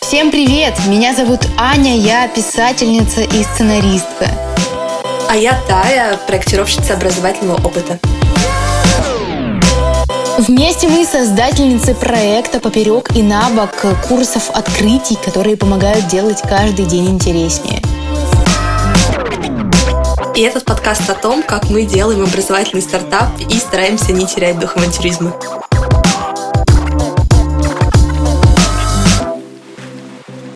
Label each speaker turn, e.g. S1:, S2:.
S1: Всем привет! Меня зовут Аня, я писательница и сценаристка.
S2: А я Тая, проектировщица образовательного опыта.
S1: Вместе мы создательницы проекта «Поперек и набок» курсов открытий, которые помогают делать каждый день интереснее.
S2: И этот подкаст о том, как мы делаем образовательный стартап и стараемся не терять дух авантюризма.